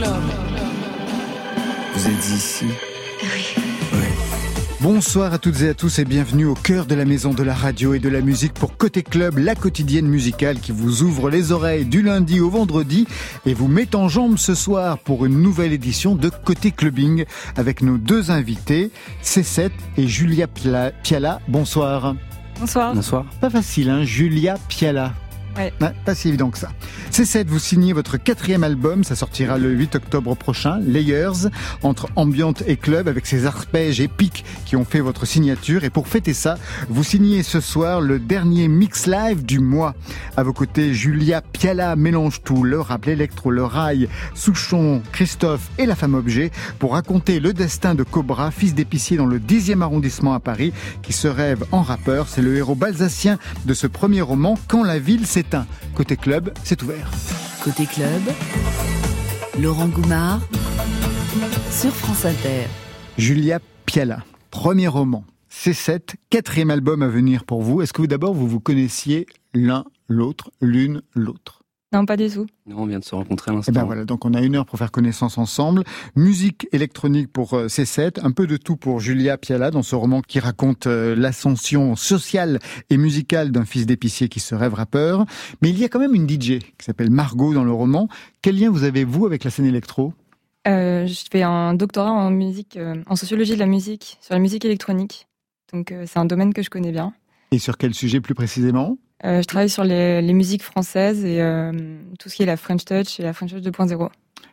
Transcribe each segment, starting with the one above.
Club. Vous êtes ici? Oui. Bonsoir à toutes et à tous et bienvenue au cœur de la maison de la radio et de la musique pour Côté Club, la quotidienne musicale qui vous ouvre les oreilles du lundi au vendredi et vous met en jambe ce soir pour une nouvelle édition de Côté Clubbing avec nos deux invités, C7 et Julia Piala. Bonsoir. Bonsoir. Bonsoir. Pas facile, hein, Julia Piala. Ouais. pas si évident que ça. C7, vous signez votre quatrième album, ça sortira le 8 octobre prochain, Layers, entre ambiante et club, avec ces arpèges épiques qui ont fait votre signature. Et pour fêter ça, vous signez ce soir le dernier mix live du mois. À vos côtés, Julia Piala mélange tout, le rap, l'électro, le rail, Souchon, Christophe et la femme objet pour raconter le destin de Cobra, fils d'épicier dans le 10e arrondissement à Paris, qui se rêve en rappeur. C'est le héros balsacien de ce premier roman, Quand la ville s'est Côté club, c'est ouvert. Côté club, Laurent Goumard sur France Inter. Julia Piala, premier roman. C7, quatrième album à venir pour vous. Est-ce que vous d'abord vous vous connaissiez l'un l'autre, l'une l'autre? Non, pas du tout. Non, on vient de se rencontrer à Et l'instant. ben voilà, donc on a une heure pour faire connaissance ensemble. Musique électronique pour euh, C7, un peu de tout pour Julia Piala dans ce roman qui raconte euh, l'ascension sociale et musicale d'un fils d'épicier qui se rêve rappeur. Mais il y a quand même une DJ qui s'appelle Margot dans le roman. Quel lien vous avez vous avec la scène électro? Euh, Je fais un doctorat en musique, euh, en sociologie de la musique, sur la musique électronique. Donc euh, c'est un domaine que je connais bien. Et sur quel sujet plus précisément? Je travaille sur les, les musiques françaises et euh, tout ce qui est la French Touch et la French Touch 2.0.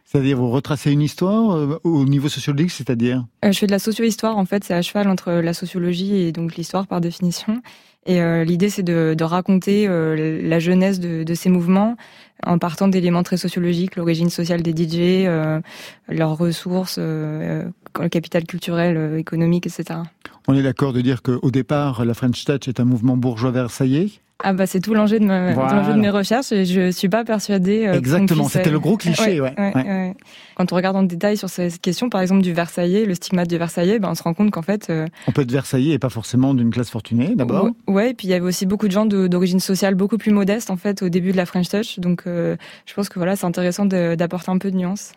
C'est-à-dire vous retracez une histoire euh, au niveau sociologique, c'est-à-dire? Euh, Je fais de la socio-histoire, en fait, c'est à cheval entre la sociologie et donc l'histoire par définition. Et euh, l'idée, c'est de, de, raconter euh, la jeunesse de, de, ces mouvements en partant d'éléments très sociologiques, l'origine sociale des DJ, euh, leurs ressources, le capital culturel, économique, etc. On est d'accord de dire qu'au départ, la French Touch est un mouvement bourgeois versaillais ah bah c'est tout l'enjeu de, ma, voilà. de mes recherches et je suis pas persuadée. Euh, Exactement, c'était le gros cliché. Ouais, ouais, ouais. Quand on regarde en détail sur cette question, par exemple du Versaillais, le stigmate du Versaillais, ben on se rend compte qu'en fait. Euh... On peut être Versaillais et pas forcément d'une classe fortunée, d'abord. Ouais, et puis il y avait aussi beaucoup de gens d'origine sociale beaucoup plus modeste en fait au début de la French Touch, donc euh, je pense que voilà c'est intéressant d'apporter un peu de nuances.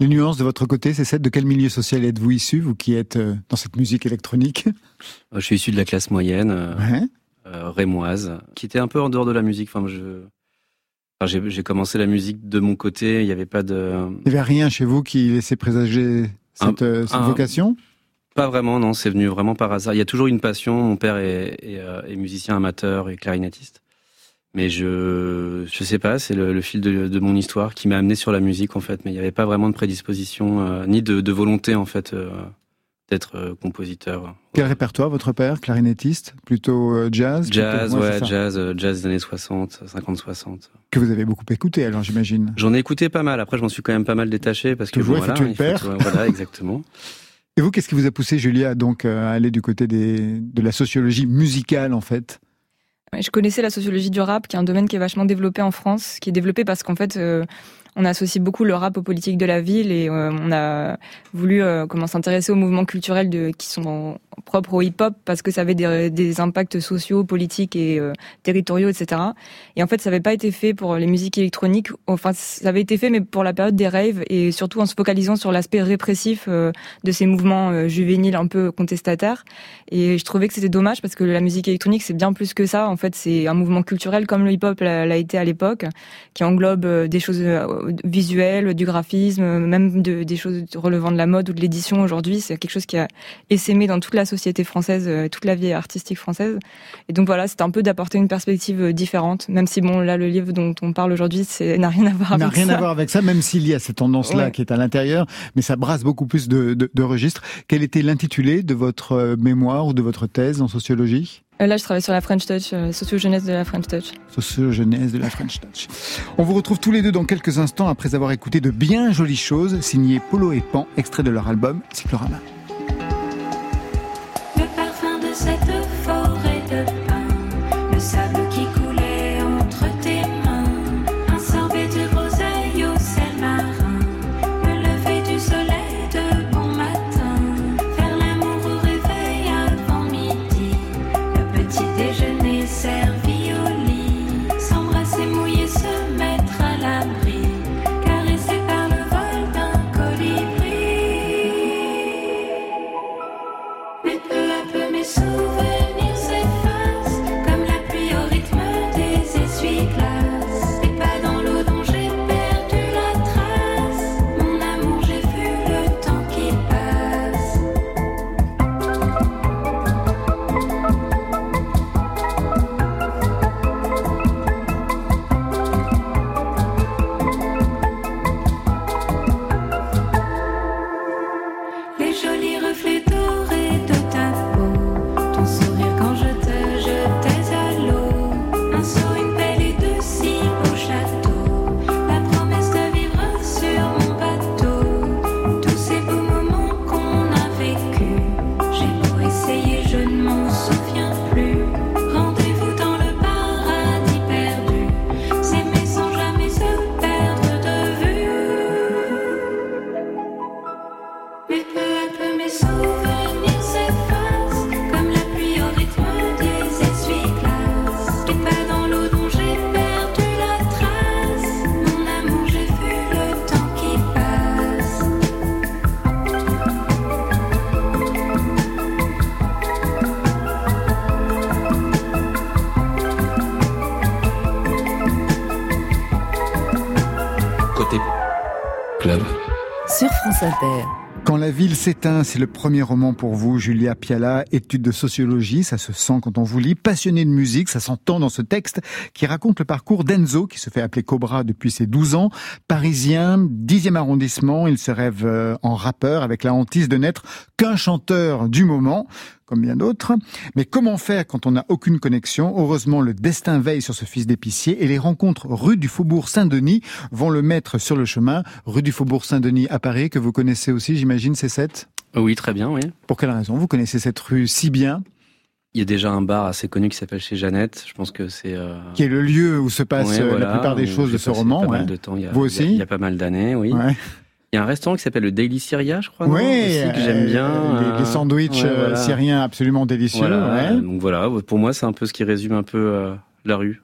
Les nuances de votre côté, c'est cette de quel milieu social êtes-vous issu, vous qui êtes dans cette musique électronique? Je suis issu de la classe moyenne. Ouais rémoise, qui était un peu en dehors de la musique. Enfin, je, enfin, j'ai commencé la musique de mon côté. Il n'y avait pas de. Il n'y avait rien chez vous qui laissait présager cette, un, cette un, vocation? Pas vraiment, non. C'est venu vraiment par hasard. Il y a toujours une passion. Mon père est, est, est musicien amateur et clarinettiste. Mais je, je sais pas, c'est le, le, fil de, de, mon histoire qui m'a amené sur la musique en fait. Mais il n'y avait pas vraiment de prédisposition euh, ni de, de, volonté en fait euh, d'être euh, compositeur. Quel répertoire votre père, clarinettiste, plutôt euh, jazz Jazz, plutôt... ouais, jazz, euh, jazz des années 60, 50-60. Que vous avez beaucoup écouté alors j'imagine. J'en ai écouté pas mal. Après, je m'en suis quand même pas mal détaché parce que, vous bon, voilà, le père. Faut, voilà, exactement. Et vous, qu'est-ce qui vous a poussé, Julia, donc à aller du côté des, de la sociologie musicale en fait? Je connaissais la sociologie du rap, qui est un domaine qui est vachement développé en France, qui est développé parce qu'en fait, euh, on associe beaucoup le rap aux politiques de la ville et euh, on a voulu euh, comment s'intéresser aux mouvements culturels de, qui sont propres au hip-hop parce que ça avait des, impacts sociaux, politiques et euh, territoriaux, etc. Et en fait, ça n'avait pas été fait pour les musiques électroniques. Enfin, ça avait été fait, mais pour la période des raves et surtout en se focalisant sur l'aspect répressif euh, de ces mouvements juvéniles un peu contestataires. Et je trouvais que c'était dommage parce que la musique électronique, c'est bien plus que ça. En fait, c'est un mouvement culturel comme le hip-hop l'a été à l'époque, qui englobe des choses visuelles, du graphisme, même de, des choses relevant de la mode ou de l'édition aujourd'hui. C'est quelque chose qui a essaimé dans toute la société française, toute la vie artistique française. Et donc voilà, c'était un peu d'apporter une perspective différente, même si bon là le livre dont on parle aujourd'hui, c'est n'a rien à voir avec ça. N'a rien à voir avec ça, même s'il y a cette tendance-là ouais. qui est à l'intérieur, mais ça brasse beaucoup plus de, de, de registres. Quel était l'intitulé de votre mémoire ou de votre thèse en sociologie? Là, je travaille sur la French Touch, euh, socio-jeunesse de la French Touch. Socio-jeunesse de la French Touch. On vous retrouve tous les deux dans quelques instants après avoir écouté de bien jolies choses signées Polo et Pan, extrait de leur album Cyclorama. Quand la ville s'éteint, c'est le premier roman pour vous, Julia Piala, étude de sociologie, ça se sent quand on vous lit, passionné de musique, ça s'entend dans ce texte qui raconte le parcours d'Enzo, qui se fait appeler Cobra depuis ses 12 ans, parisien, 10e arrondissement, il se rêve euh, en rappeur avec la hantise de n'être qu'un chanteur du moment comme bien d'autres. Mais comment faire quand on n'a aucune connexion? Heureusement, le destin veille sur ce fils d'épicier et les rencontres rue du Faubourg Saint-Denis vont le mettre sur le chemin. Rue du Faubourg Saint-Denis à Paris, que vous connaissez aussi, j'imagine, c'est cette? Oui, très bien, oui. Pour quelle raison? Vous connaissez cette rue si bien? Il y a déjà un bar assez connu qui s'appelle chez Jeannette. Je pense que c'est. euh, Qui est le lieu où se passe ouais, euh, voilà, la plupart des choses de ce roman. Pas ouais. mal de temps. Il y a, Vous il y a- aussi? Il y a pas mal d'années, oui. Ouais. Il y a un restaurant qui s'appelle le Daily Syria, je crois. Oui, aussi, que j'aime euh, bien. les, euh, les sandwichs ouais, euh, voilà. syriens absolument délicieux. Voilà. ouais. Donc voilà, pour moi, c'est un peu ce qui résume un peu euh, la rue.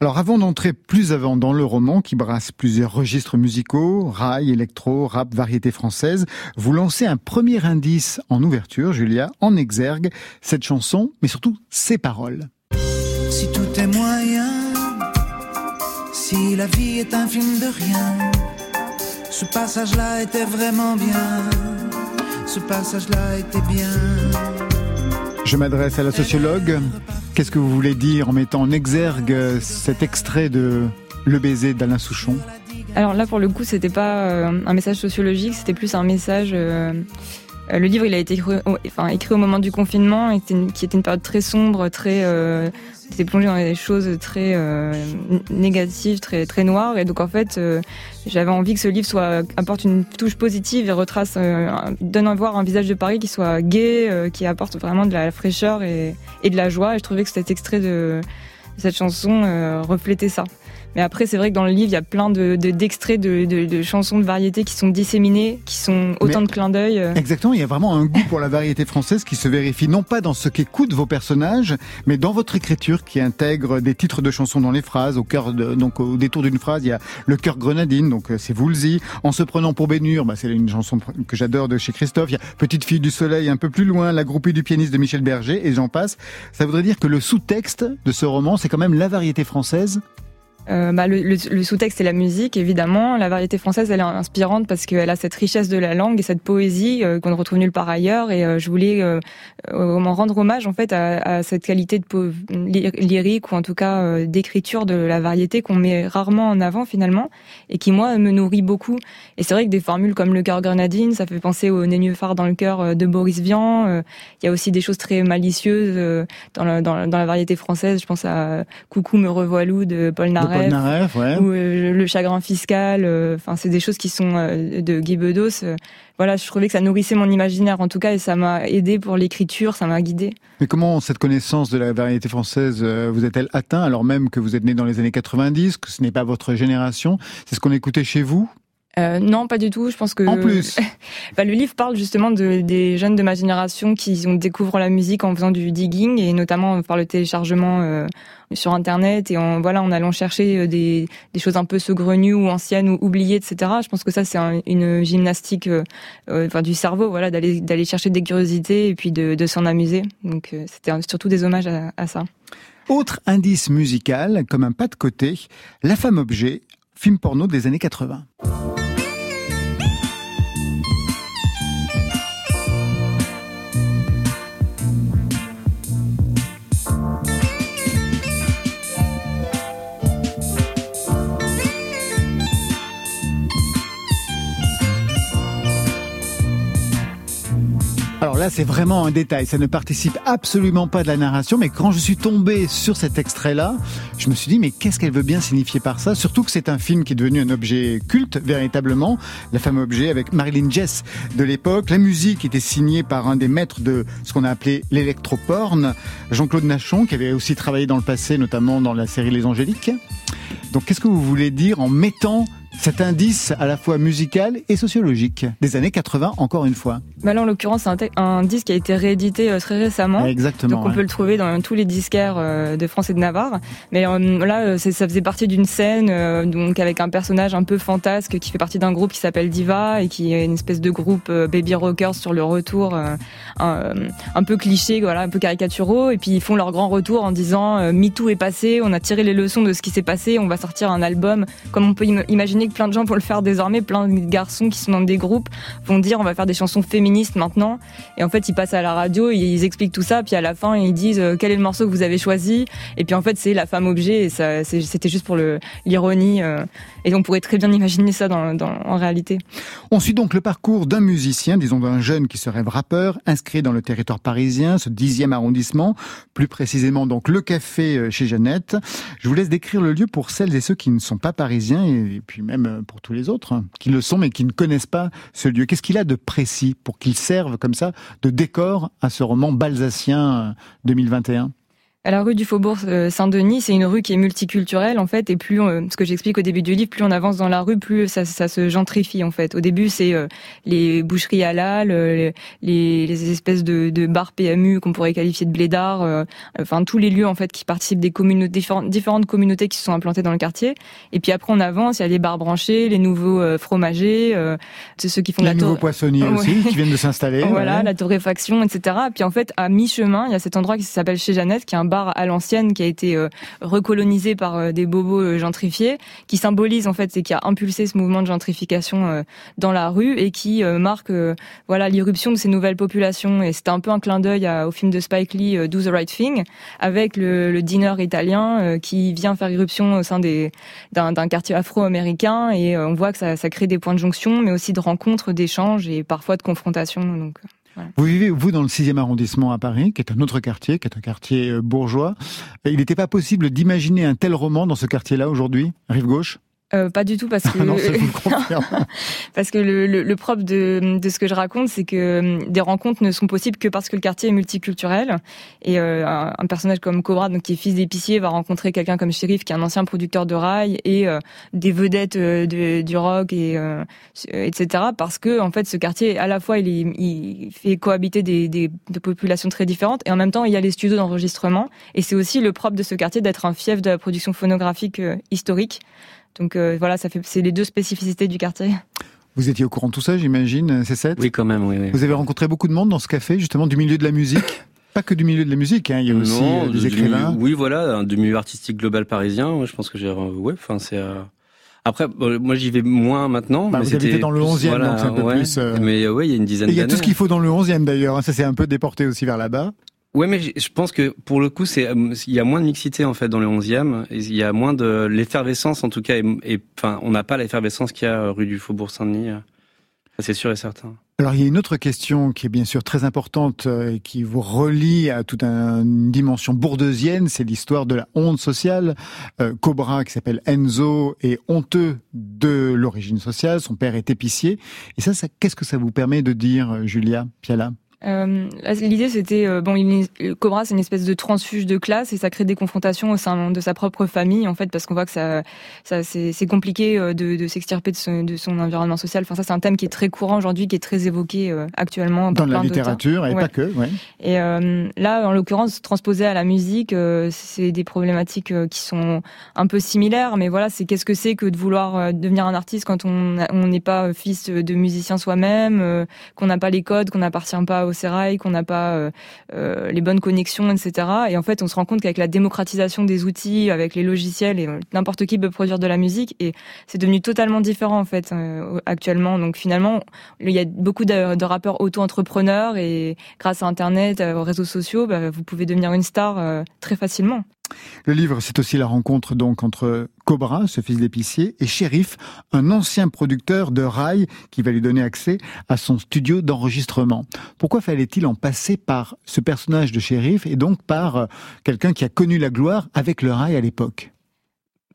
Alors avant d'entrer plus avant dans le roman qui brasse plusieurs registres musicaux, rail, électro, rap, variété française, vous lancez un premier indice en ouverture, Julia, en exergue, cette chanson, mais surtout ses paroles. Si tout est moyen, si la vie est un film de rien, ce passage-là était vraiment bien, ce passage-là était bien. Je m'adresse à la sociologue. Qu'est-ce que vous voulez dire en mettant en exergue cet extrait de Le baiser d'Alain Souchon? Alors là, pour le coup, c'était pas euh, un message sociologique, c'était plus un message. euh, euh, le livre, il a été écrit enfin, écrit au moment du confinement, qui était une période très sombre, très. Euh, on était plongé dans des choses très euh, négatives, très noires, et donc en fait, euh, j'avais envie que ce livre apporte une touche positive et retrace, euh, donne à voir un visage de Paris qui soit gai, qui apporte vraiment de la fraîcheur et, de la joie. Et je trouvais que cet extrait de, cette chanson reflétait ça. Mais après, c'est vrai que dans le livre, il y a plein de de- d'extraits de, de, de chansons de variété qui sont disséminés, qui sont autant Mais- de clins d'œil. euh. Exactement, il y a vraiment un goût pour la variété française qui se vérifie non pas dans ce qu'écoutent vos personnages, mais dans votre écriture qui intègre des titres de chansons dans les phrases. Au cœur de, donc au détour d'une phrase, il y a le cœur grenadine, donc euh, c'est Woolsey. En se prenant pour Bénure, bah, c'est une chanson que j'adore de chez Christophe. Il y a Petite fille du soleil un peu plus loin, la groupie du pianiste de Michel Berger, et j'en passe. Ça voudrait dire que le sous-texte de ce roman, c'est quand même la variété française. Euh, bah, le, le- le sous-texte, c'est la musique, évidemment. La variété française, elle est inspirante parce qu'elle a cette richesse de la langue et cette poésie euh, qu'on ne retrouve nulle part ailleurs. Et euh, je voulais euh, m'en rendre hommage en fait à, à cette qualité de lyrique ou en tout cas euh, d'écriture de la variété qu'on met rarement en avant finalement et qui moi me nourrit beaucoup. Et c'est vrai que des formules comme le cœur grenadine, ça fait penser au nénuphar dans le cœur euh, de Boris Vian. Il y a aussi des choses très malicieuses dans, la, dans, dans la variété française. Je pense à Coucou me revoilou de Paul Naref. Ouais. ou euh, le chagrin fiscal. euh, Enfin, c'est des choses qui sont euh, de Guy Bedos. voilà, je trouvais que ça nourrissait mon imaginaire en tout cas et ça m'a aidé pour l'écriture, ça m'a guidé. Mais comment cette connaissance de la variété française euh, vous est-elle atteint alors même que vous êtes né dans les années 90, que ce n'est pas votre génération? C'est ce qu'on écoutait chez vous Euh, non, pas du tout. Je pense que En plus Bah, le livre parle justement de, des jeunes de ma génération qui ont découvrent la musique en faisant du digging et notamment par le téléchargement euh, sur internet et en voilà en allant chercher euh, des, des choses un peu saugrenues ou anciennes ou oubliées, etc. Je pense que ça c'est un- une gymnastique euh, enfin du cerveau, voilà, d'aller d'aller chercher des curiosités et puis de, de s'en amuser. Donc c'était surtout des hommages à, à ça. Autre indice musical, comme un pas de côté, La femme objet, film porno des années 80. Là, c'est vraiment un détail. Ça ne participe absolument pas de la narration. Mais quand je suis tombé sur cet extrait-là, je me suis dit, mais qu'est-ce qu'elle veut bien signifier par ça? Surtout que c'est un film qui est devenu un objet culte, véritablement. La femme objet avec Marilyn Jess de l'époque. La musique était signée par un des maîtres de ce qu'on a appelé l'électroporn, Jean-Claude Nachon, qui avait aussi travaillé dans le passé, notamment dans la série Les Angéliques. Donc, qu'est-ce que vous voulez dire en mettant cet indice à la fois musical et sociologique des années 80, encore une fois Bah là en l'occurrence c'est un, disque qui a été réédité euh, très récemment. Exactement. Donc on ouais. peut le trouver dans tous les disquaires euh, de France et de Navarre. Mais euh, là, ça faisait partie d'une scène donc avec un personnage un peu fantasque qui fait partie d'un groupe qui s'appelle Diva et qui est une espèce de groupe baby rockers sur le retour, un, un peu cliché, voilà, un peu caricaturaux. Et puis ils font leur grand retour en disant euh, MeToo est passé, on a tiré les leçons de ce qui s'est passé, on va sortir un album comme on peut imaginer plein de gens vont le faire désormais, plein de garçons qui sont dans des groupes vont dire on va faire des chansons féministes maintenant. Et en fait, ils passent à la radio, ils expliquent tout ça, puis à la fin, ils disent euh, quel est le morceau que vous avez choisi? Et puis en fait, c'est la femme objet, et c'était juste pour l'ironie. euh, et on pourrait très bien imaginer ça dans, en réalité. On suit donc le parcours d'un musicien, disons d'un jeune qui se rêve rappeur, inscrit dans le territoire parisien, ce dixième arrondissement, plus précisément donc le café euh, chez Jeannette. Je vous laisse décrire le lieu pour celles et ceux qui ne sont pas parisiens et puis même euh, pour tous les autres hein, qui le sont mais qui ne connaissent pas ce lieu. Qu'est-ce qu'il a de précis pour qu'il serve comme ça de décor à ce roman balsacien euh, 2021 À la rue du Faubourg euh, Saint-Denis, c'est une rue qui est multiculturelle en fait, et plus, on- ce que j'explique au début du livre, plus on avance dans la rue, plus ça, ça se gentrifie en fait. Au début, c'est euh, les boucheries halal, euh, les, les espèces de, de bars PMU qu'on pourrait qualifier de blédards, euh, enfin tous les lieux en fait qui participent des communautés, différentes, différentes communautés qui se sont implantées dans le quartier. Et puis après, on avance, il y a les bars branchés, les nouveaux euh, fromagers, euh, ceux qui font Les la nouveaux poissonniers aussi qui viennent de s'installer. voilà, ouais. la torréfaction, etc. Puis en fait, à mi-chemin, il y a cet endroit qui s'appelle Chez Jeannette, qui est un bar à l'ancienne, qui a été euh, recolonisé par euh, des bobos euh, gentrifiés, qui symbolise en fait, et qui a impulsé ce mouvement de gentrification euh, dans la rue et qui marque, voilà, l'irruption de ces nouvelles populations. Et c'était un peu un clin d'œil au film de Spike Lee, Do the Right Thing, avec le, le italien qui vient faire irruption au sein des d'un quartier afro-américain. Et on voit que ça, ça crée des points de jonction, mais aussi de rencontres, d'échanges et parfois de confrontations. Donc Vous vivez, vous, dans le 6e arrondissement à Paris, qui est un autre quartier, qui est un quartier euh, bourgeois. Il n'était pas possible d'imaginer un tel roman dans ce quartier-là aujourd'hui, rive gauche? Euh, pas du tout parce que Ah non, confirme. parce que le, le, le propre de, de ce que je raconte, c'est que hum, des rencontres ne sont possibles que parce que le quartier est multiculturel. Et euh, un, un personnage comme Cobra, donc qui est fils d'épicier, va rencontrer quelqu'un comme Shérif, qui est un ancien producteur de rail, et euh, des vedettes euh, de- du rock et euh, etc. Parce que en fait, ce quartier, à la fois, il, est- il fait cohabiter des, des, des populations très différentes, et en même temps, il y a les studios d'enregistrement. Et c'est aussi le propre de ce quartier d'être un fief de la production phonographique euh, historique. Donc euh, voilà, ça fait c'est les deux spécificités du quartier. Vous étiez au courant de tout ça, j'imagine, c'est ça Oui, quand même, oui. oui. Vous avez rencontré beaucoup de monde dans ce café, justement, du milieu de la musique? Pas que du milieu de la musique, hein, il y a aussi Non, euh, des écrivains. milieu- oui, voilà, un du milieu artistique global parisien. Je pense que j'ai, ouais, enfin, c'est. euh, Après, bon, moi, j'y vais moins maintenant. Bah, mais vous habitez c'était dans le plus- 11e, donc c'est un peu ouais. plus, euh, Mais euh, ouais, il y a une dizaine il y a d'années. tout ce qu'il faut dans le 11e d'ailleurs, hein, ça s'est un peu déporté aussi vers là-bas. Ouais, mais je pense que pour le coup, euh, il y a moins de mixité en fait dans le 11e. Et il y a moins de l'effervescence en tout cas. Et, on n'a pas l'effervescence qu'il y a euh, rue du Faubourg Saint-Denis. euh. C'est sûr et certain. Alors il y a une autre question qui est bien sûr très importante et qui vous relie à toute un- une dimension bourdeusienne, c'est l'histoire de la honte sociale. Euh, Cobra qui s'appelle Enzo est honteux de l'origine sociale, son père est épicier. Et ça, qu'est-ce que ça vous permet de dire, Julia Piala? Euh, L'idée, c'était euh, bon, il, le Cobra, c'est une espèce de transfuge de classe et ça crée des confrontations au sein de sa propre famille, en fait, parce qu'on voit que ça, ça c'est compliqué euh, de, de s'extirper de, son- de son environnement social. Enfin, ça, c'est un thème qui est très courant aujourd'hui, qui est très évoqué euh, actuellement Dans la littérature et Ouais. pas que, ouais. Et euh, là, en l'occurrence, transposé à la musique, euh, c'est des problématiques euh, qui sont un peu similaires. Mais voilà, c'est qu'est-ce que c'est que de vouloir euh, devenir un artiste quand on n'est pas fils de musicien soi-même, euh, qu'on n'a pas les codes, qu'on n'appartient pas au sérail, qu'on n'a pas euh, euh, les bonnes connexions, etc. Et en fait, on se rend compte qu'avec la démocratisation des outils, avec les logiciels, et n'importe qui peut produire de la musique. Et c'est devenu totalement différent en fait euh, actuellement. Donc finalement, il y a beaucoup de, rappeurs auto-entrepreneurs et grâce à Internet, aux réseaux sociaux, bah, vous pouvez devenir une star très facilement. Le livre, c'est aussi la rencontre donc entre Cobra, ce fils d'épicier, et Shérif, un ancien producteur de rail qui va lui donner accès à son studio d'enregistrement. Pourquoi fallait-il en passer par ce personnage de Shérif et donc par euh, quelqu'un qui a connu la gloire avec le rail à l'époque?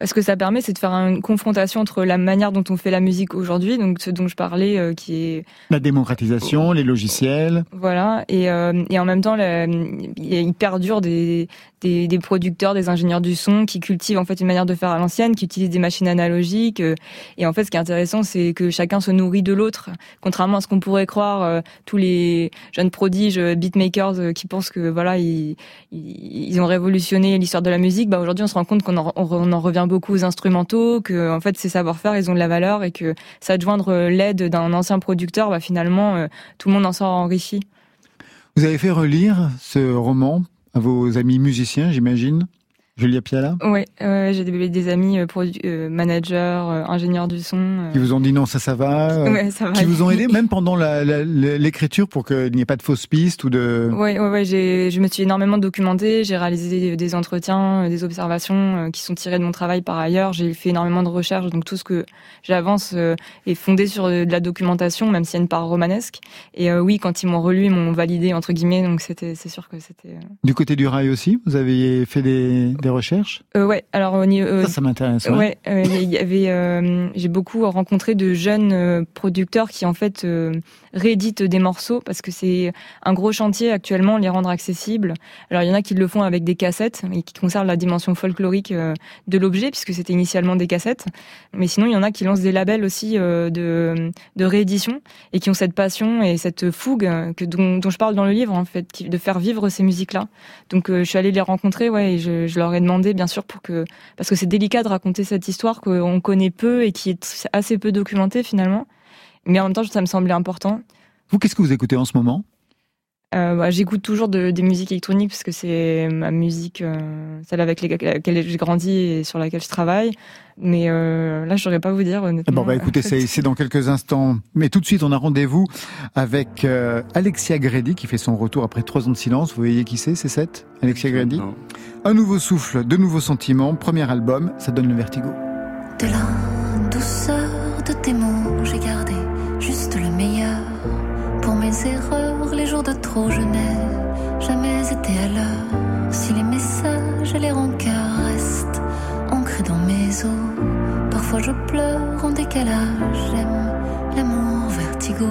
Ce que ça permet, c'est de faire une confrontation entre la manière dont on fait la musique aujourd'hui, donc ce dont je parlais, euh, qui est La démocratisation, les logiciels. Voilà, et, euh, et en même temps, la- il perdure des, des, des producteurs, des ingénieurs du son qui cultivent en fait une manière de faire à l'ancienne, qui utilisent des machines analogiques. euh, Et en fait, ce qui est intéressant, c'est que chacun se nourrit de l'autre, contrairement à ce qu'on pourrait croire. euh, tous les jeunes prodiges, beatmakers, qui pensent que voilà, ils, ils ont révolutionné l'histoire de la musique. Bah aujourd'hui, on se rend compte qu'on en, on on en revient beaucoup aux instrumentaux, que en fait, ces savoir-faire, ils ont de la valeur et que s'adjoindre euh, l'aide d'un ancien producteur, bah finalement, euh, tout le monde en sort enrichi. Vous avez fait relire ce roman à vos amis musiciens, j'imagine? Julia Piala euh, j'ai des, des amis euh, euh, managers, euh, ingénieurs du son. euh, Qui vous ont dit non, ça, ça va euh, ouais, ça va. Qui vous ont aidé même pendant l'écriture pour qu'il n'y ait pas de fausses pistes ou de... Ouais, ouais, ouais. Je me suis énormément documentée. J'ai réalisé des, entretiens, des observations qui sont tirées de mon travail par ailleurs. J'ai fait énormément de recherches, donc tout ce que j'avance est fondé sur de la documentation, même s'il y a une part romanesque. Et oui, quand ils m'ont relu, ils m'ont validé entre guillemets. Donc c'était, c'est sûr que c'était. Du côté du rail aussi, vous avez fait des, des recherches? Euh, ouais. Alors au niveau, euh, Ça, ça m'intéresse. ouais. Ouais, euh, il y avait, euh, j'ai beaucoup rencontré de jeunes euh, producteurs qui en fait rééditent des morceaux parce que c'est un gros chantier actuellement les rendre accessibles. Alors il y en a qui le font avec des cassettes et qui conservent la dimension folklorique de l'objet puisque c'était initialement des cassettes. Mais sinon il y en a qui lancent des labels aussi de, de réédition et qui ont cette passion et cette fougue que dont, dont je parle dans le livre en fait, de faire vivre ces musiques-là. Donc euh, je suis allée les rencontrer, ouais, et je, je leur ai demandé bien sûr pour que parce que c'est délicat de raconter cette histoire qu'on connaît peu et qui est assez peu documentée finalement. Mais en même temps, ça me semblait important. Vous, qu'est-ce que vous écoutez en ce moment? Euh, bah, J'écoute toujours de- des musiques électroniques parce que c'est ma musique, euh, celle avec les- laquelle j'ai grandi et sur laquelle je travaille. Mais euh, là, je saurais pas vous dire Eh honnêtement. Bon, bah écoutez, c'est dans quelques instants. Mais tout de suite, on a rendez-vous avec euh, Alexia Grady qui fait son retour après trois ans de silence. Vous voyez qui c'est, c'est cette Alexia Grady? Non. Un nouveau souffle, de nouveaux sentiments. Premier album, ça donne le vertigo. De la douceur de tes mots, j'ai gardé juste le meilleur. Pour mes erreurs, de trop, je n'ai jamais été à l'heure. Si les messages et les rancœurs restent ancrés dans mes os, parfois je pleure en décalage. J'aime l'amour vertigo.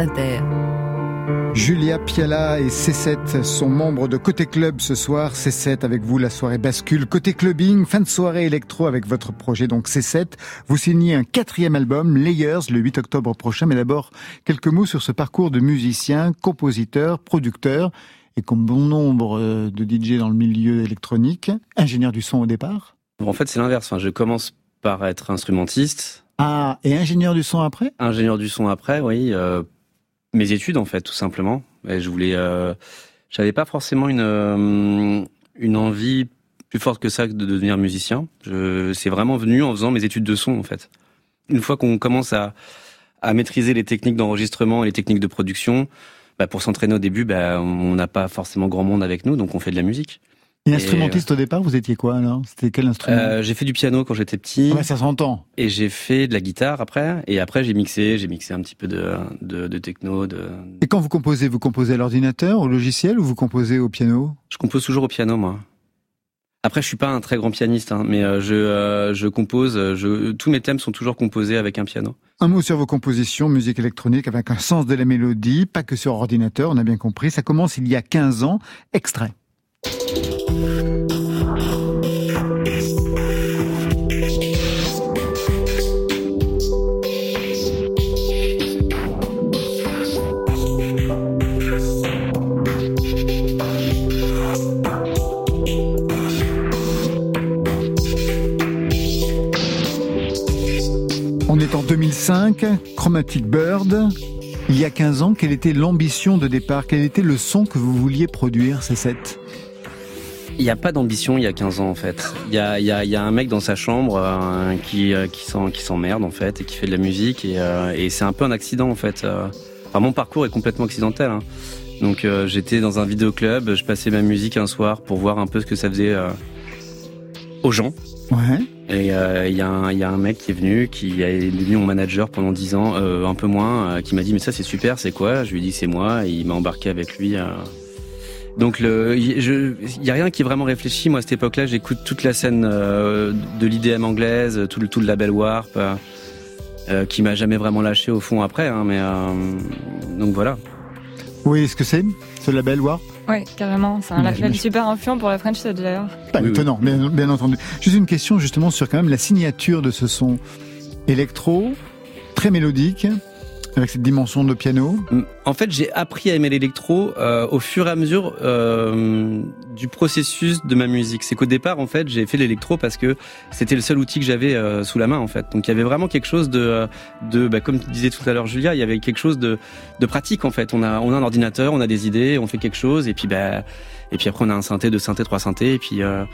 Inter. Julia Piala et C7 sont membres de Côté Club ce soir. C7 avec vous, la soirée bascule. Côté clubbing, fin de soirée électro avec votre projet donc C7. Vous signez un quatrième album, Layers, le 8 octobre prochain. Mais d'abord, quelques mots sur ce parcours de musicien, compositeur, producteur et comme bon nombre euh, de DJ dans le milieu électronique, ingénieur du son au départ. En fait, c'est l'inverse. Enfin, je commence par être instrumentiste, Ah, et ingénieur du son après? Ingénieur du son après, oui. euh, mes études, en fait, tout simplement. Je voulais. Euh, J'avais pas forcément une euh, une envie plus forte que ça de devenir musicien. C'est vraiment venu en faisant mes études de son, en fait. Une fois qu'on commence à à maîtriser les techniques d'enregistrement et les techniques de production, bah, pour s'entraîner au début, bah, on n'a pas forcément grand monde avec nous, donc on fait de la musique. Et instrumentiste au départ, vous étiez quoi alors? C'était quel instrument? Euh, j'ai fait du piano quand j'étais petit, Ah ouais, Ça s'entend. et j'ai fait de la guitare après, et après j'ai mixé, j'ai mixé un petit peu de, de, de techno, de... Et quand vous composez, vous composez à l'ordinateur, au logiciel ou vous composez au piano? Je compose toujours au piano, moi. Après, je suis pas un très grand pianiste, hein, mais euh, je, euh, je compose. euh, Je, tous mes thèmes sont toujours composés avec un piano. Un mot sur vos compositions, musique électronique avec un sens de la mélodie, pas que sur ordinateur, on a bien compris. Ça commence il y a 15 ans. Extrait. On est en 2005, Chromatic Bird. Il y a 15 ans, quelle était l'ambition de départ? Quel était le son que vous vouliez produire, c'est cette Il n'y a pas d'ambition il y a 15 ans en fait. Il y a, il y a, il y a un mec dans sa chambre euh, qui, euh, qui s'emmerde en fait et qui fait de la musique et, euh, et c'est un peu un accident en fait. Enfin, mon parcours est complètement accidentel. hein. Donc j'étais dans un vidéoclub, je passais ma musique un soir pour voir un peu ce que ça faisait aux gens. Ouais. Et euh, il y, a un- il y a un mec qui est venu, qui est devenu mon manager pendant 10 ans, euh, un peu moins, euh, qui m'a dit mais ça c'est super, c'est quoi? Je lui ai dit c'est moi, et il m'a embarqué avec lui. Donc le, il je- il y a rien qui est vraiment réfléchi. Moi à cette époque-là, j'écoute toute la scène euh, de l'IDM anglaise, tout le tout le label Warp, euh, euh, qui m'a jamais vraiment lâché au fond après. Hein, mais euh, donc voilà. Oui, ce que c'est Ce label Warp? Ouais, carrément. C'est un Ouais, label super influent pour la French Touch d'ailleurs. Pas Oui, étonnant, bien, bien entendu. Juste une question justement sur quand même la signature de ce son électro, très mélodique, avec cette dimension de piano. En fait, j'ai appris à aimer l'électro euh, au fur et à mesure euh, du processus de ma musique. C'est qu'au départ, en fait, j'ai fait l'électro parce que c'était le seul outil que j'avais euh, sous la main, en fait. Donc, il y avait vraiment quelque chose de, euh, de, bah, comme disait tout à l'heure Julia, il y avait quelque chose de, de pratique, en fait. On a, on a un ordinateur, on a des idées, on fait quelque chose, et puis, bah, et puis après, on a un synthé, deux synthés, trois synthés, et puis. Euh,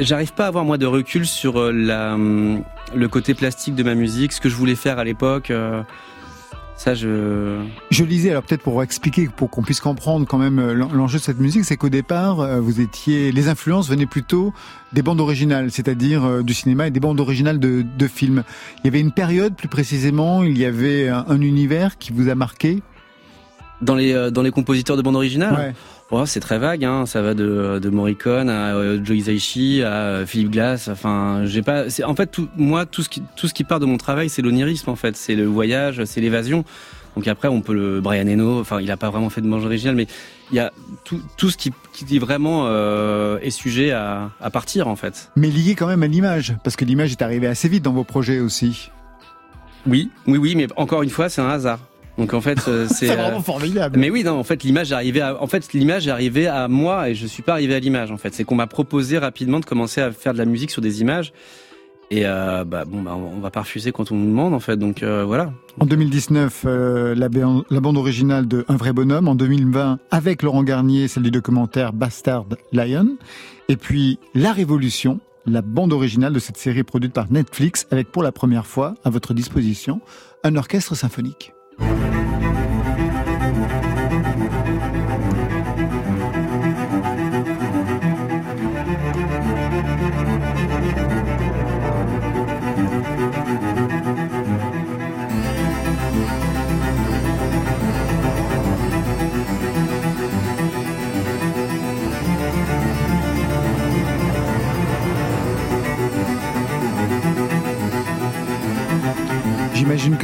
J'arrive pas à avoir moi de recul sur euh, la, hum, le côté plastique de ma musique, ce que je voulais faire à l'époque. Ça, je. Je lisais, alors peut-être pour expliquer, pour qu'on puisse comprendre quand même euh, l'en- l'enjeu de cette musique, c'est qu'au départ, euh, vous étiez, les influences venaient plutôt des bandes originales, c'est-à-dire euh, du cinéma et des bandes originales de, de films. Il y avait une période, plus précisément, il y avait un, un univers qui vous a marqué? Dans les, dans les compositeurs de bande originale Ouais. Oh, c'est très vague, hein. ça va de, de Morricone à euh, Joe Hisaishi à euh, Philippe Glass. Enfin, j'ai pas. En fait tout, moi tout ce qui tout ce qui part de mon travail, c'est l'onirisme en fait, c'est le voyage, c'est l'évasion. Donc après, on peut le Brian Eno. Enfin, il a pas vraiment fait de manche original, mais il y a tout, tout ce qui, qui vraiment euh, est sujet à, à partir en fait. Mais lié quand même à l'image, parce que l'image est arrivée assez vite dans vos projets aussi. Oui, oui, oui, mais encore une fois, c'est un hasard. Donc en fait, euh, c'est. Euh, vraiment formidable. Mais oui, non, en fait, l'image est arrivée à, en fait, l'image est arrivée à moi et je suis pas arrivé à l'image, en fait. C'est qu'on m'a proposé rapidement de commencer à faire de la musique sur des images. Et, euh, bah, bon, bah, on va pas refuser quand on nous demande, en fait. Donc, euh, voilà. En 2019, euh, la, la bande originale de Un vrai bonhomme. En 2020, avec Laurent Garnier, celle du documentaire Bastard Lion. Et puis La Révolution, la bande originale de cette série produite par Netflix, avec pour la première fois à votre disposition un orchestre symphonique. J'imagine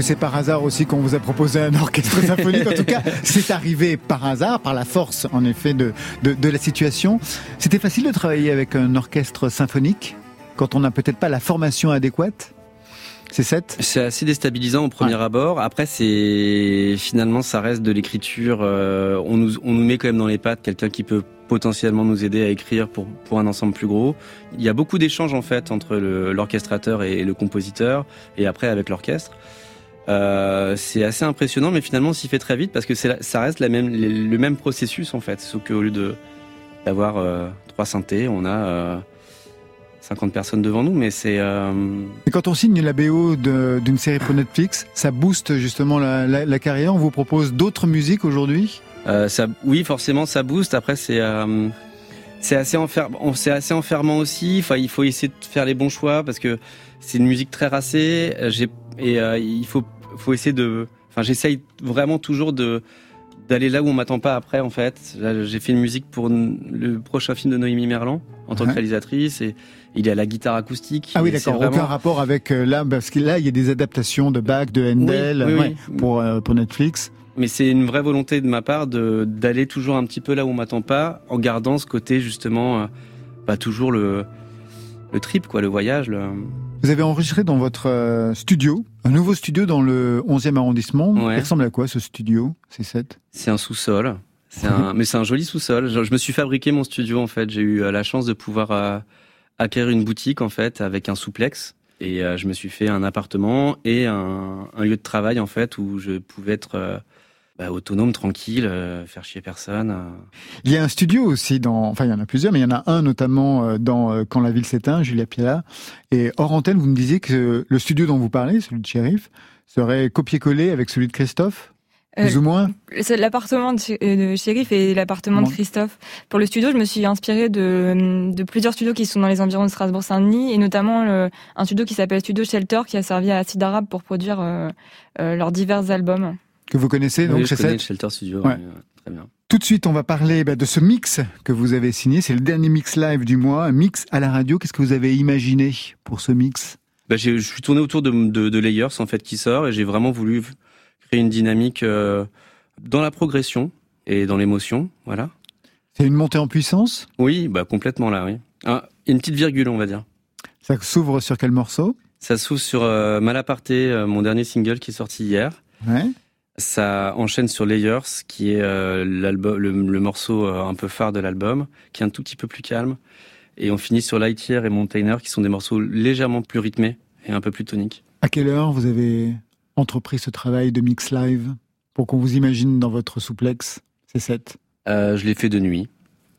que c'est par hasard aussi qu'on vous a proposé un orchestre symphonique. En tout cas, c'est arrivé par hasard, par la force, en effet, de, de, de la situation. C'était facile de travailler avec un orchestre symphonique quand on n'a peut-être pas la formation adéquate? C'est 7 C'est assez déstabilisant au premier abord. Après, c'est finalement, ça reste de l'écriture. euh, on nous, on nous met quand même dans les pattes quelqu'un qui peut potentiellement nous aider à écrire pour pour un ensemble plus gros. Il y a beaucoup d'échanges en fait entre l'orchestrateur et le compositeur, et après avec l'orchestre. Euh, c'est assez impressionnant, mais finalement, on s'y fait très vite parce que la- ça reste la même, le le même processus en fait. Sauf qu'au lieu de d'avoir euh, trois synthés, on a euh, 50 personnes devant nous, mais c'est euh, Et quand on signe la BO d'une série pour Netflix, ça booste justement la, la- la carrière? On vous propose d'autres musiques aujourd'hui? Euh, ça, oui, forcément, ça booste. Après, c'est c'est assez enfermant. C'est assez enfermant aussi. Enfin, il faut essayer de faire les bons choix parce que c'est une musique très racée. J'ai et euh, il faut faut essayer de. Enfin, j'essaye vraiment toujours de d'aller là où on m'attend pas après en fait. J'ai fait une musique pour le prochain film de Noémie Merlan en tant que réalisatrice et il est à la guitare acoustique. Ah oui, d'accord. vraiment- Aucun rapport avec euh, là, parce que là, il y a des adaptations de Bach, de Handel, Oui, oui, ouais, oui. pour euh, pour Netflix. Mais c'est une vraie volonté de ma part de d'aller toujours un petit peu là où on m'attend pas, en gardant ce côté justement, euh, bah, toujours le le trip quoi, le voyage. Le... Vous avez enregistré dans votre euh, studio, un nouveau studio dans le 11e arrondissement. Ouais. Il ressemble à quoi ce studio C7 C'est un sous-sol. C'est un, mais c'est un joli sous-sol. Je, je me suis fabriqué mon studio en fait. J'ai eu euh, la chance de pouvoir euh, acquérir une boutique en fait avec un souplex. Et euh, je me suis fait un appartement et un, un lieu de travail en fait où je pouvais être euh, bah, autonome, tranquille, euh, faire chier personne. euh. Il y a un studio aussi dans, enfin il y en a plusieurs, mais il y en a un notamment euh, dans Quand la ville s'éteint, Julia Piala. Et hors antenne, vous me disiez que le studio dont vous parlez, celui de Sheriff, serait copié-collé avec celui de Christophe, plus ou moins. C'est l'appartement de, de Shérif et l'appartement de Christophe. Pour le studio, je me suis inspirée de, de plusieurs studios qui sont dans les environs de Strasbourg-Saint-Denis et notamment le- un studio qui s'appelle Studio Shelter qui a servi à Acid Arabe pour produire euh, euh, leurs divers albums. Que vous connaissez, donc Oui, le Shelter Studio. Ouais. très bien. Tout de suite, on va parler bah, de ce mix que vous avez signé. C'est le dernier mix live du mois, un mix à la radio. Qu'est-ce que vous avez imaginé pour ce mix? Bah, je suis tourné autour de, de, de Layers en fait qui sort et j'ai vraiment voulu créer une dynamique euh, dans la progression et dans l'émotion, voilà. C'est une montée en puissance? Oui, bah complètement là, oui. Ah, une petite virgule, on va dire. Ça s'ouvre sur quel morceau? Ça s'ouvre sur euh, Malaparté, euh, mon dernier single qui est sorti hier. Ouais. Ça enchaîne sur Layers, qui est euh, l'album, le, le morceau euh, un peu phare de l'album, qui est un tout petit peu plus calme. Et on finit sur Lightyear et Mountainer, qui sont des morceaux légèrement plus rythmés et un peu plus toniques. À quelle heure vous avez entrepris ce travail de mix live pour qu'on vous imagine dans votre souplex C7 Euh, je l'ai fait de nuit.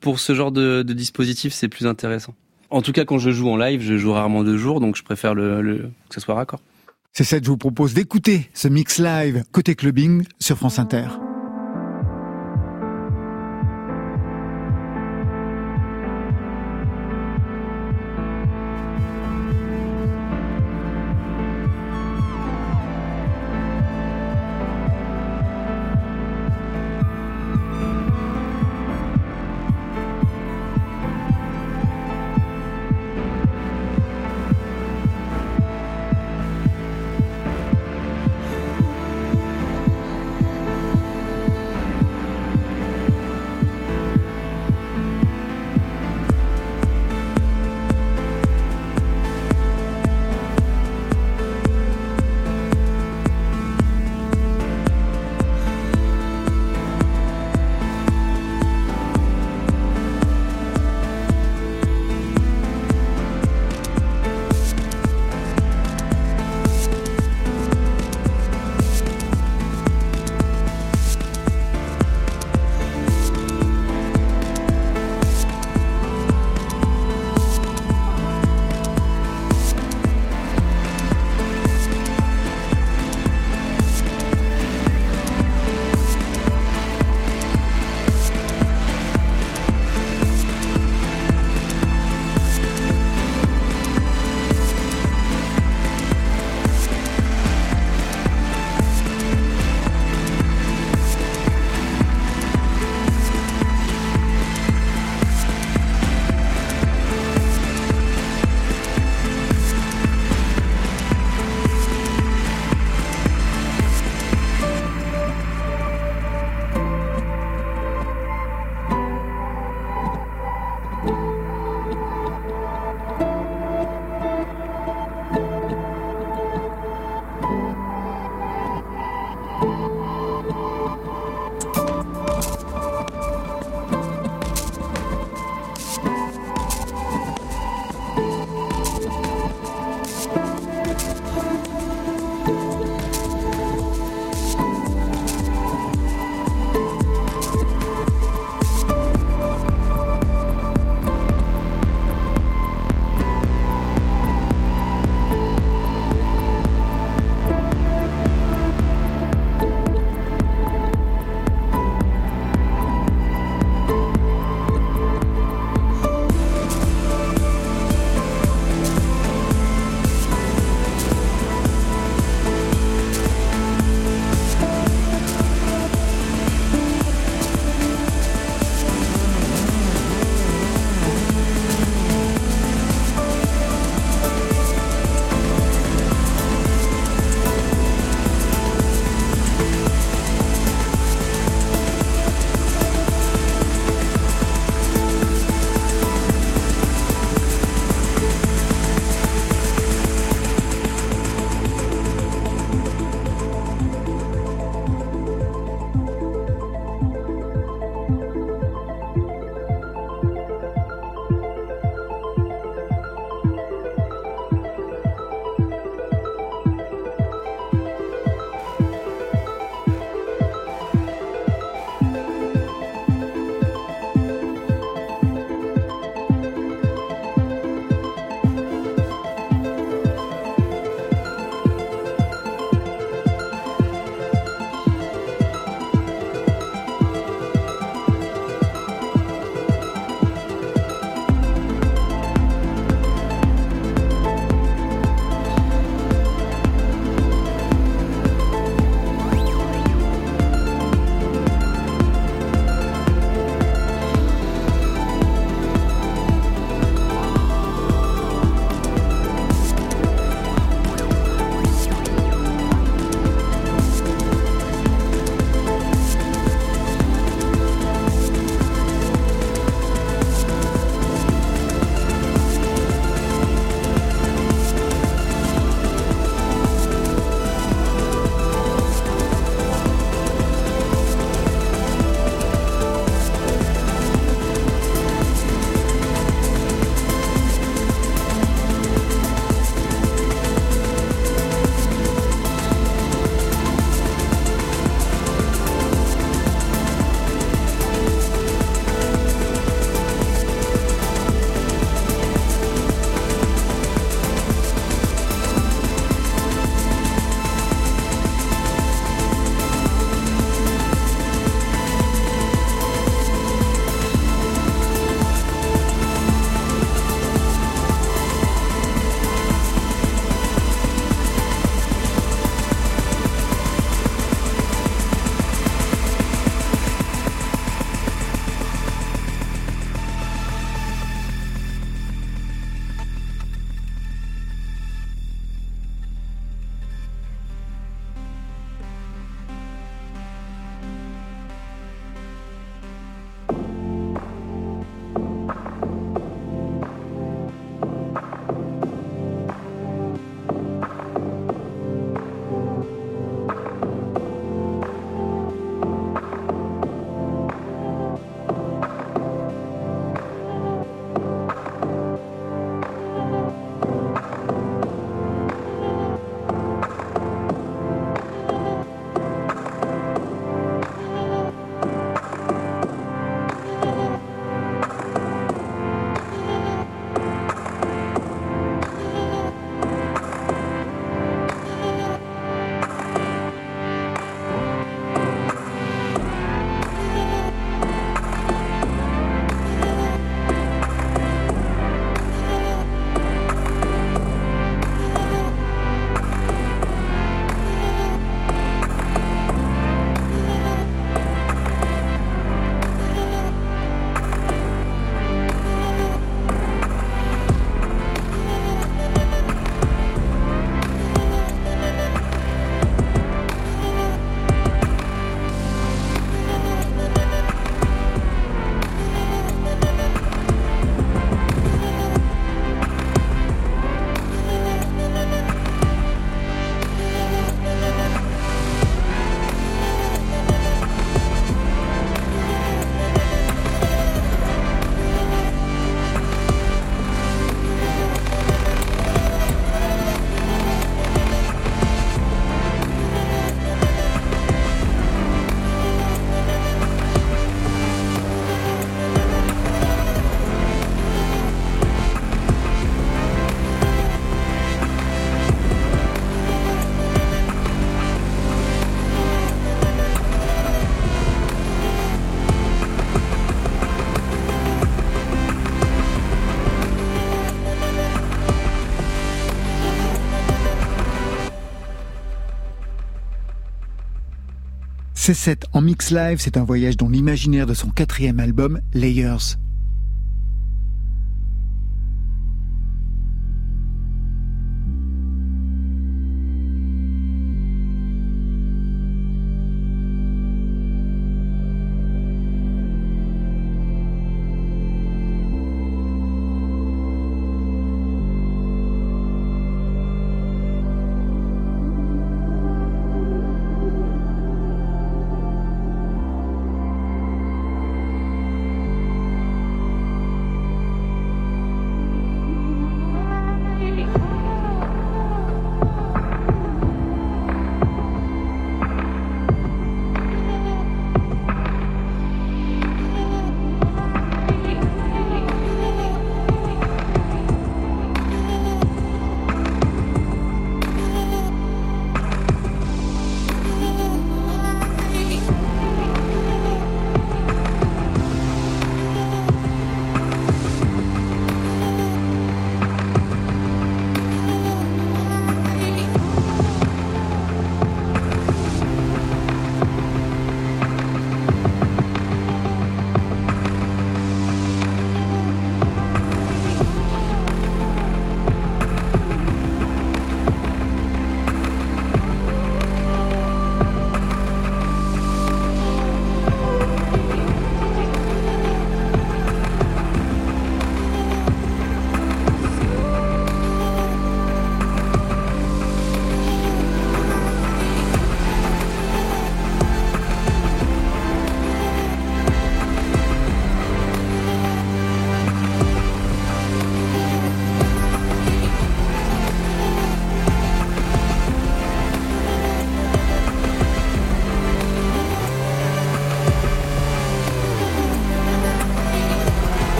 Pour ce genre de, de dispositif, c'est plus intéressant. En tout cas, quand je joue en live, je joue rarement de jour, donc je préfère le, le- que ce soit raccord. C7 je vous propose d'écouter ce mix live côté clubbing sur France Inter. C7 en mix live, c'est un voyage dans l'imaginaire de son quatrième album, Layers.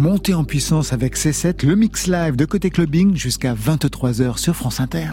Montez en puissance avec C7, le mix live de côté clubbing jusqu'à 23h sur France Inter.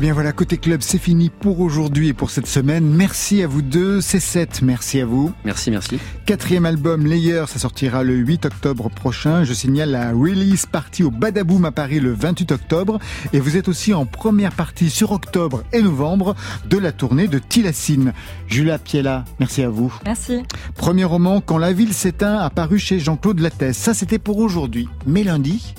Eh bien voilà, côté club, c'est fini pour aujourd'hui et pour cette semaine. Merci à vous deux, c'est 7 merci à vous. Merci, merci. Quatrième album, Layer, ça sortira le 8 octobre prochain. Je signale la release partie au Badaboom à Paris le 28 octobre. Et vous êtes aussi en première partie sur octobre et novembre de la tournée de Tilacine. Julia Piella, merci à vous. Merci. Premier roman, Quand la ville s'éteint, apparu chez Jean-Claude Lattès. Ça, c'était pour aujourd'hui. Mais lundi,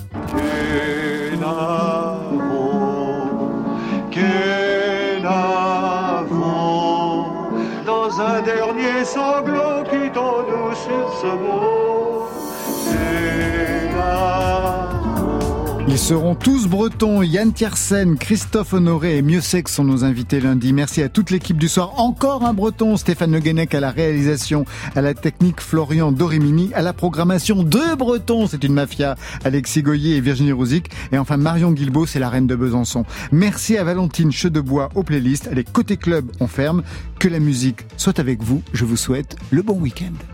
ils seront tous bretons. Yann Tiersen, Christophe Honoré et Mieux sont nos invités lundi. Merci à toute l'équipe du soir. Encore un breton, Stéphane Le Guenec à la réalisation, à la technique Florian Dorimini, à la programmation. Deux bretons, c'est une mafia. Alexis Goyer et Virginie Rouzic. Et enfin Marion Guilbault, c'est la reine de Besançon. Merci à Valentine Chedebois aux playlists. Allez, côté club, on ferme. Que la musique soit avec vous. Je vous souhaite le bon week-end.